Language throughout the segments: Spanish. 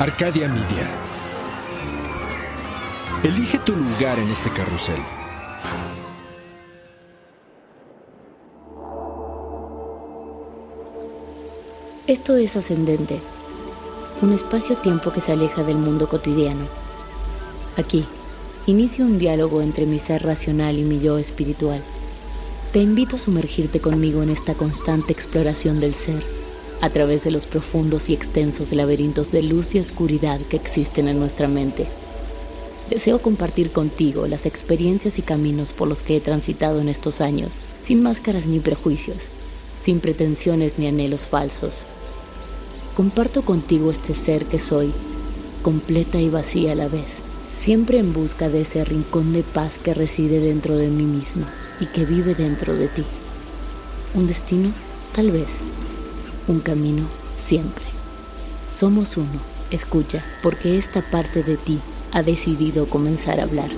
Arcadia Media. Elige tu lugar en este carrusel. Esto es ascendente, un espacio-tiempo que se aleja del mundo cotidiano. Aquí, inicio un diálogo entre mi ser racional y mi yo espiritual. Te invito a sumergirte conmigo en esta constante exploración del ser a través de los profundos y extensos laberintos de luz y oscuridad que existen en nuestra mente. Deseo compartir contigo las experiencias y caminos por los que he transitado en estos años, sin máscaras ni prejuicios, sin pretensiones ni anhelos falsos. Comparto contigo este ser que soy, completa y vacía a la vez, siempre en busca de ese rincón de paz que reside dentro de mí misma y que vive dentro de ti. ¿Un destino? Tal vez un camino siempre. Somos uno, escucha, porque esta parte de ti ha decidido comenzar a hablar.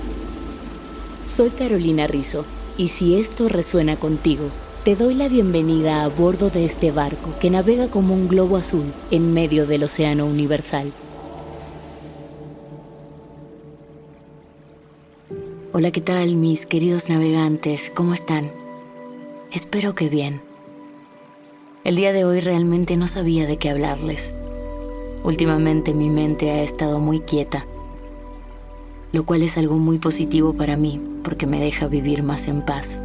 Soy Carolina Rizzo, y si esto resuena contigo, te doy la bienvenida a bordo de este barco que navega como un globo azul en medio del océano universal. Hola, ¿qué tal mis queridos navegantes? ¿Cómo están? Espero que bien. El día de hoy realmente no sabía de qué hablarles. Últimamente mi mente ha estado muy quieta, lo cual es algo muy positivo para mí porque me deja vivir más en paz.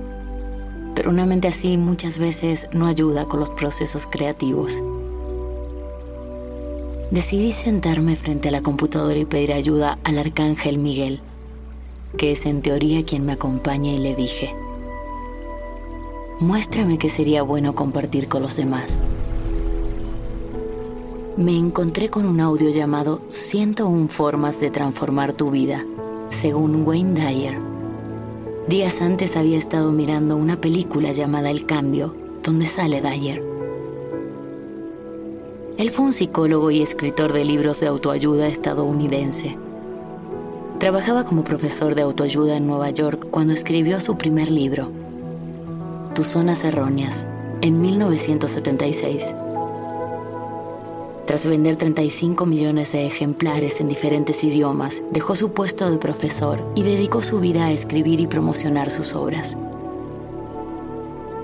Pero una mente así muchas veces no ayuda con los procesos creativos. Decidí sentarme frente a la computadora y pedir ayuda al arcángel Miguel, que es en teoría quien me acompaña y le dije, muéstrame que sería bueno compartir con los demás. Me encontré con un audio llamado 101 formas de transformar tu vida, según Wayne Dyer. Días antes había estado mirando una película llamada El Cambio, donde sale Dyer. Él fue un psicólogo y escritor de libros de autoayuda estadounidense. Trabajaba como profesor de autoayuda en Nueva York cuando escribió su primer libro, tus zonas erróneas, en 1976. Tras vender 35 millones de ejemplares en diferentes idiomas, dejó su puesto de profesor y dedicó su vida a escribir y promocionar sus obras.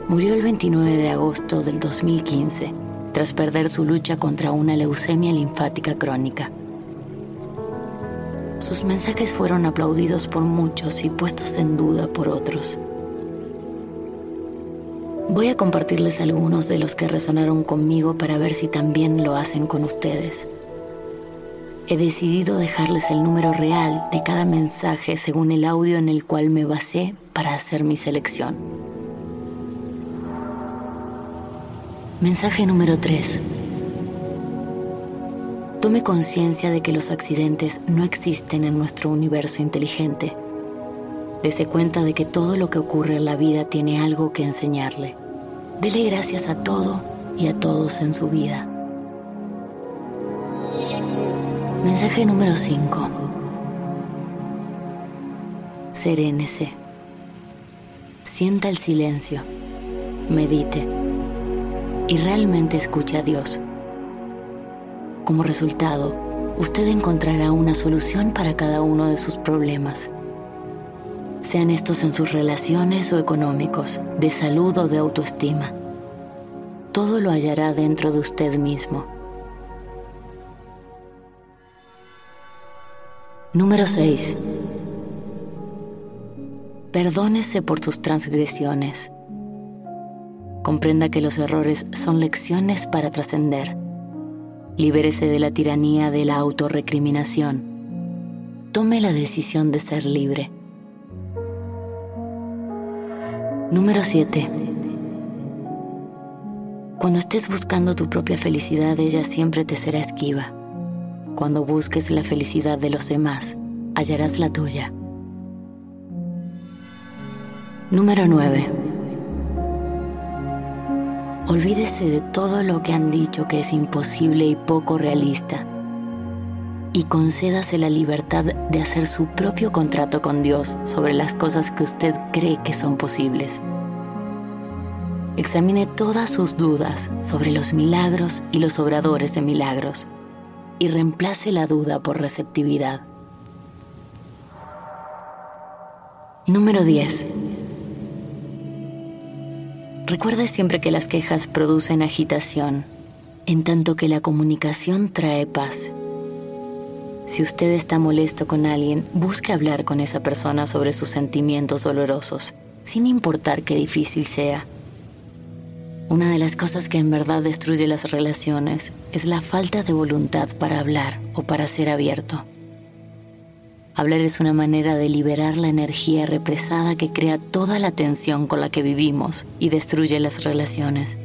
Murió el 29 de agosto del 2015, tras perder su lucha contra una leucemia linfática crónica. Sus mensajes fueron aplaudidos por muchos y puestos en duda por otros. Voy a compartirles algunos de los que resonaron conmigo para ver si también lo hacen con ustedes. He decidido dejarles el número real de cada mensaje según el audio en el cual me basé para hacer mi selección. Mensaje número 3. Tome conciencia de que los accidentes no existen en nuestro universo inteligente Dese cuenta de que todo lo que ocurre en la vida tiene algo que enseñarle. Dele gracias a todo y a todos en su vida. Mensaje número 5. Serénese. Sienta el silencio. Medite. Y realmente escuche a Dios. Como resultado, usted encontrará una solución para cada uno de sus problemas sean estos en sus relaciones o económicos, de salud o de autoestima. Todo lo hallará dentro de usted mismo. Número 6. Perdónese por sus transgresiones. Comprenda que los errores son lecciones para trascender. Libérese de la tiranía de la autorrecriminación. Tome la decisión de ser libre. Número 7. Cuando estés buscando tu propia felicidad, ella siempre te será esquiva. Cuando busques la felicidad de los demás, hallarás la tuya. Número 9. Olvídese de todo lo que han dicho que es imposible y poco realista y concédase la libertad de hacer su propio contrato con Dios sobre las cosas que usted cree que son posibles. Examine todas sus dudas sobre los milagros y los obradores de milagros y reemplace la duda por receptividad. Número 10. Recuerde siempre que las quejas producen agitación, en tanto que la comunicación trae paz. Si usted está molesto con alguien, busque hablar con esa persona sobre sus sentimientos dolorosos, sin importar qué difícil sea. Una de las cosas que en verdad destruye las relaciones es la falta de voluntad para hablar o para ser abierto. Hablar es una manera de liberar la energía represada que crea toda la tensión con la que vivimos y destruye las relaciones.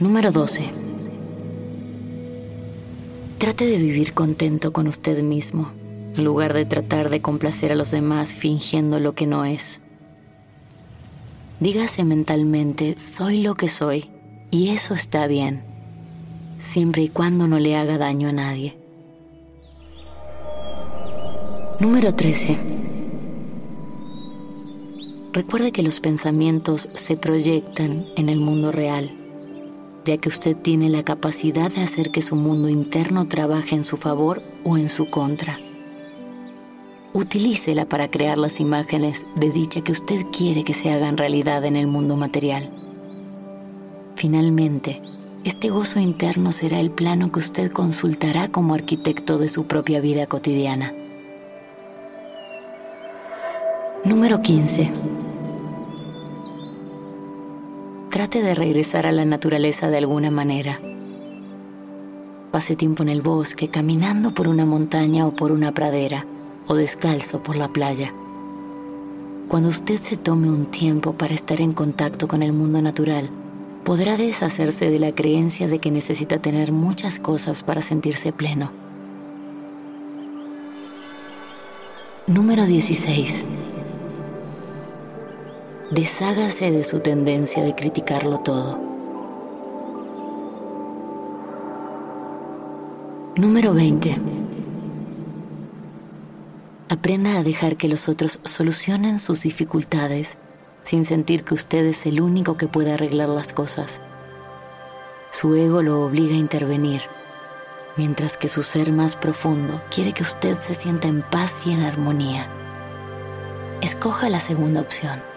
Número 12 Trate de vivir contento con usted mismo, en lugar de tratar de complacer a los demás fingiendo lo que no es. Dígase mentalmente, soy lo que soy, y eso está bien, siempre y cuando no le haga daño a nadie. Número 13. Recuerde que los pensamientos se proyectan en el mundo real ya que usted tiene la capacidad de hacer que su mundo interno trabaje en su favor o en su contra. Utilícela para crear las imágenes de dicha que usted quiere que se hagan realidad en el mundo material. Finalmente, este gozo interno será el plano que usted consultará como arquitecto de su propia vida cotidiana. Número 15 Trate de regresar a la naturaleza de alguna manera. Pase tiempo en el bosque, caminando por una montaña o por una pradera, o descalzo por la playa. Cuando usted se tome un tiempo para estar en contacto con el mundo natural, podrá deshacerse de la creencia de que necesita tener muchas cosas para sentirse pleno. Número 16 deshágase de su tendencia de criticarlo todo. Número 20. Aprenda a dejar que los otros solucionen sus dificultades sin sentir que usted es el único que puede arreglar las cosas. Su ego lo obliga a intervenir, mientras que su ser más profundo quiere que usted se sienta en paz y en armonía. Escoja la segunda opción.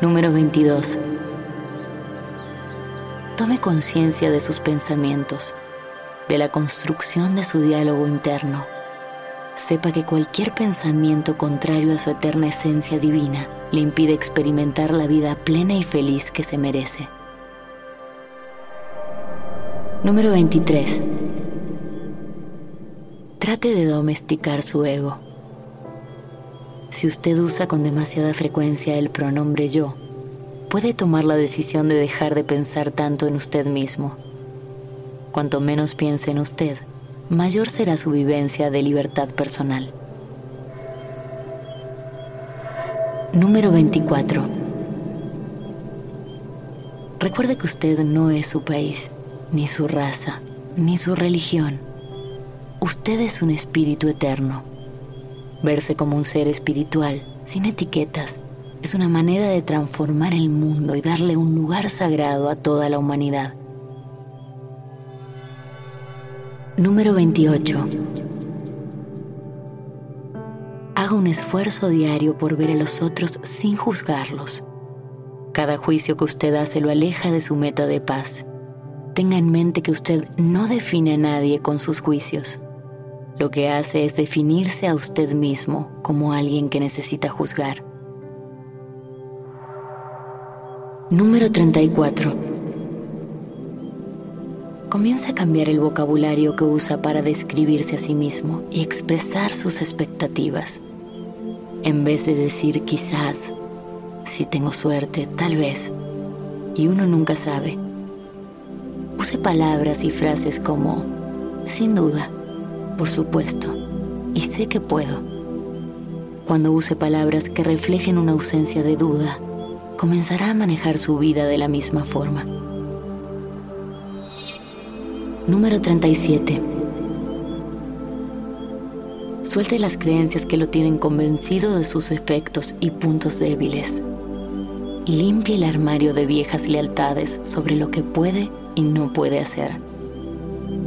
Número 22. Tome conciencia de sus pensamientos, de la construcción de su diálogo interno. Sepa que cualquier pensamiento contrario a su eterna esencia divina le impide experimentar la vida plena y feliz que se merece. Número 23. Trate de domesticar su ego si usted usa con demasiada frecuencia el pronombre yo, puede tomar la decisión de dejar de pensar tanto en usted mismo. Cuanto menos piense en usted, mayor será su vivencia de libertad personal. Número 24. Recuerde que usted no es su país, ni su raza, ni su religión. Usted es un espíritu eterno Verse como un ser espiritual, sin etiquetas, es una manera de transformar el mundo y darle un lugar sagrado a toda la humanidad. Número 28. Haga un esfuerzo diario por ver a los otros sin juzgarlos. Cada juicio que usted hace lo aleja de su meta de paz. Tenga en mente que usted no define a nadie con sus juicios. Lo que hace es definirse a usted mismo como alguien que necesita juzgar. Número 34. Comienza a cambiar el vocabulario que usa para describirse a sí mismo y expresar sus expectativas. En vez de decir quizás, Si tengo suerte, tal vez. Y uno nunca sabe. Use palabras y frases como, sin duda, por supuesto, y sé que puedo. Cuando use palabras que reflejen una ausencia de duda, comenzará a manejar su vida de la misma forma. Número 37. Suelte las creencias que lo tienen convencido de sus efectos y puntos débiles. Limpie el armario de viejas lealtades sobre lo que puede y no puede hacer.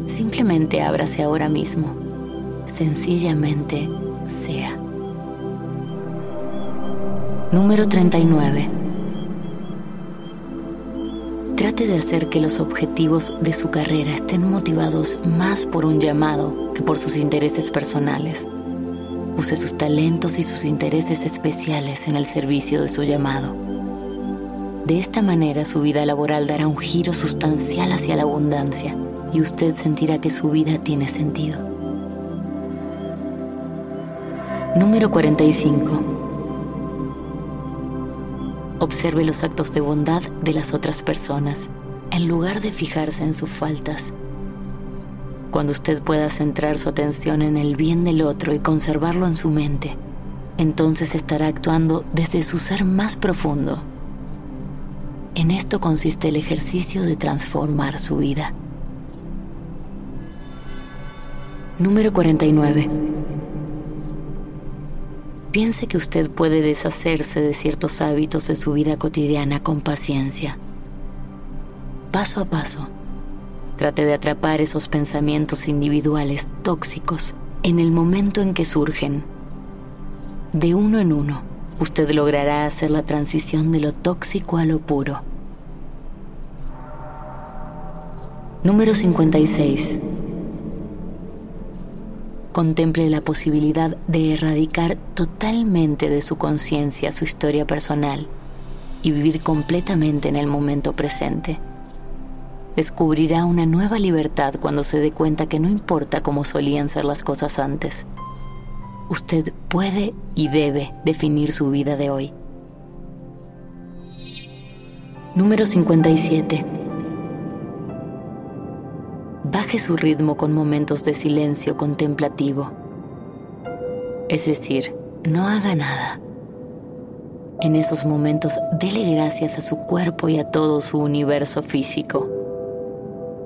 Simplemente ábrase ahora mismo. Sencillamente sea. Número 39. Trate de hacer que los objetivos de su carrera estén motivados más por un llamado que por sus intereses personales. Use sus talentos y sus intereses especiales en el servicio de su llamado. De esta manera su vida laboral dará un giro sustancial hacia la abundancia y usted sentirá que su vida tiene sentido. Número 45 Observe los actos de bondad de las otras personas, en lugar de fijarse en sus faltas. Cuando usted pueda centrar su atención en el bien del otro y conservarlo en su mente, entonces estará actuando desde su ser más profundo. En esto consiste el ejercicio de transformar su vida. Número 49 piense que usted puede deshacerse de ciertos hábitos de su vida cotidiana con paciencia. Paso a paso, trate de atrapar esos pensamientos individuales tóxicos en el momento en que surgen. De uno en uno, usted logrará hacer la transición de lo tóxico a lo puro. Número 56 contemple la posibilidad de erradicar totalmente de su conciencia su historia personal y vivir completamente en el momento presente. Descubrirá una nueva libertad cuando se dé cuenta que no importa cómo solían ser las cosas antes. Usted puede y debe definir su vida de hoy. Número 57 baje su ritmo con momentos de silencio contemplativo. Es decir, no haga nada. En esos momentos, dele gracias a su cuerpo y a todo su universo físico.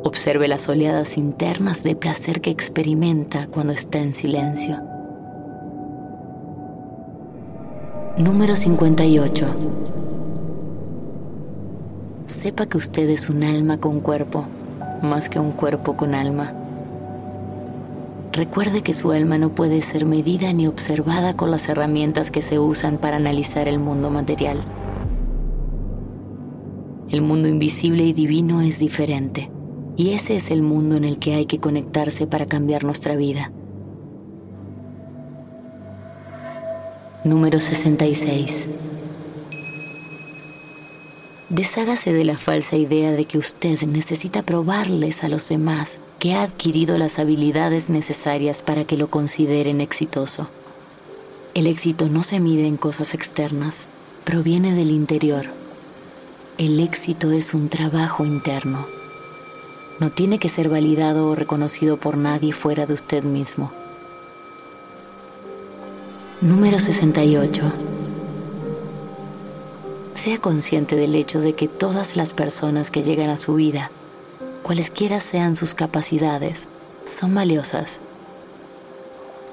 Observe las oleadas internas de placer que experimenta cuando está en silencio. Número 58. Sepa que usted es un alma con cuerpo más que un cuerpo con alma. Recuerde que su alma no puede ser medida ni observada con las herramientas que se usan para analizar el mundo material. El mundo invisible y divino es diferente, y ese es el mundo en el que hay que conectarse para cambiar nuestra vida. Número 66. Deshágase de la falsa idea de que usted necesita probarles a los demás que ha adquirido las habilidades necesarias para que lo consideren exitoso. El éxito no se mide en cosas externas, proviene del interior. El éxito es un trabajo interno. No tiene que ser validado o reconocido por nadie fuera de usted mismo. Número 68 sea consciente del hecho de que todas las personas que llegan a su vida, cualesquiera sean sus capacidades, son valiosas.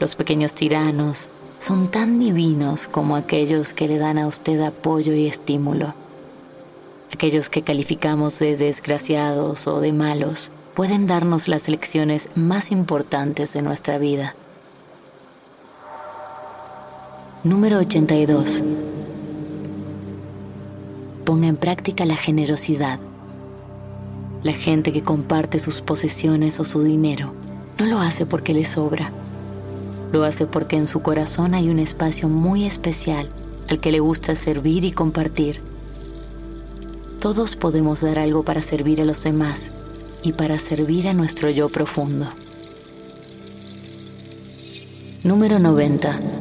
Los pequeños tiranos son tan divinos como aquellos que le dan a usted apoyo y estímulo. Aquellos que calificamos de desgraciados o de malos pueden darnos las lecciones más importantes de nuestra vida. Número 82 ponga en práctica la generosidad. La gente que comparte sus posesiones o su dinero no lo hace porque le sobra. Lo hace porque en su corazón hay un espacio muy especial al que le gusta servir y compartir. Todos podemos dar algo para servir a los demás y para servir a nuestro yo profundo. Número 90.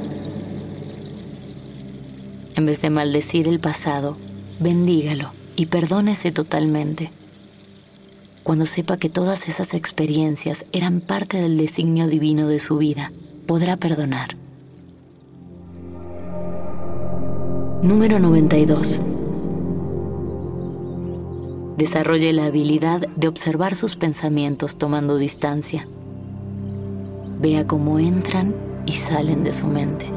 En vez de maldecir el pasado, bendígalo y perdónese totalmente. Cuando sepa que todas esas experiencias eran parte del designio divino de su vida, podrá perdonar. Número 92. Desarrolle la habilidad de observar sus pensamientos tomando distancia. Vea cómo entran y salen de su mente.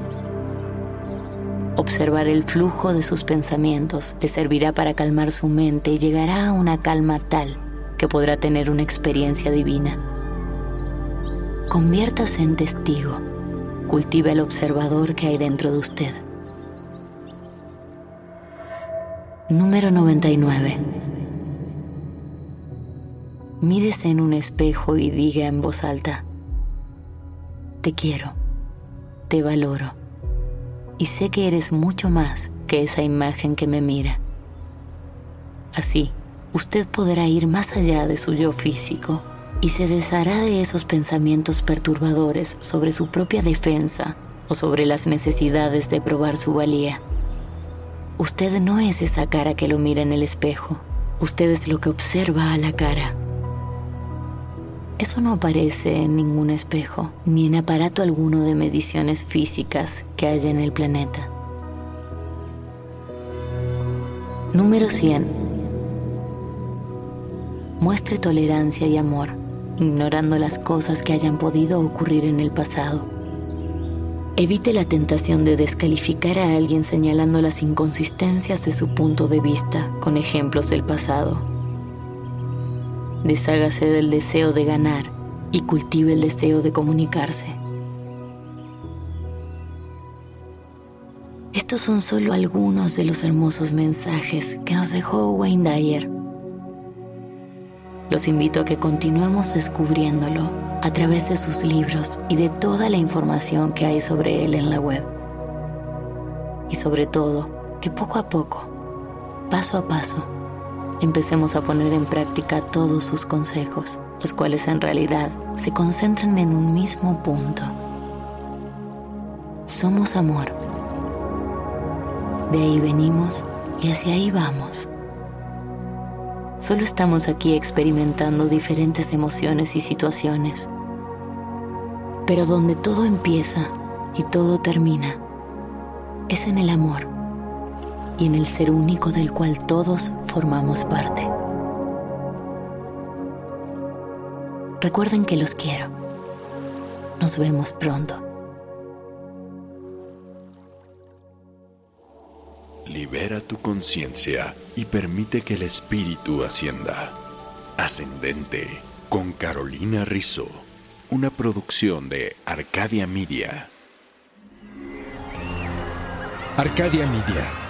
Observar el flujo de sus pensamientos le servirá para calmar su mente y llegará a una calma tal que podrá tener una experiencia divina. Conviértase en testigo. Cultive el observador que hay dentro de usted. Número 99. Mírese en un espejo y diga en voz alta, te quiero, te valoro y sé que eres mucho más que esa imagen que me mira. Así, usted podrá ir más allá de su yo físico y se deshará de esos pensamientos perturbadores sobre su propia defensa o sobre las necesidades de probar su valía. Usted no es esa cara que lo mira en el espejo, usted es lo que observa a la cara. Eso no aparece en ningún espejo, ni en aparato alguno de mediciones físicas que haya en el planeta. Número 100. Muestre tolerancia y amor, ignorando las cosas que hayan podido ocurrir en el pasado. Evite la tentación de descalificar a alguien señalando las inconsistencias de su punto de vista con ejemplos del pasado Deshágase del deseo de ganar y cultive el deseo de comunicarse. Estos son solo algunos de los hermosos mensajes que nos dejó Wayne Dyer. Los invito a que continuemos descubriéndolo a través de sus libros y de toda la información que hay sobre él en la web. Y sobre todo, que poco a poco, paso a paso, empecemos a poner en práctica todos sus consejos, los cuales en realidad se concentran en un mismo punto. Somos amor. De ahí venimos y hacia ahí vamos. Solo estamos aquí experimentando diferentes emociones y situaciones. Pero donde todo empieza y todo termina es en el amor y en el ser único del cual todos formamos parte. Recuerden que los quiero. Nos vemos pronto. Libera tu conciencia y permite que el espíritu ascienda. Ascendente con Carolina Rizzo, una producción de Arcadia Media. Arcadia Media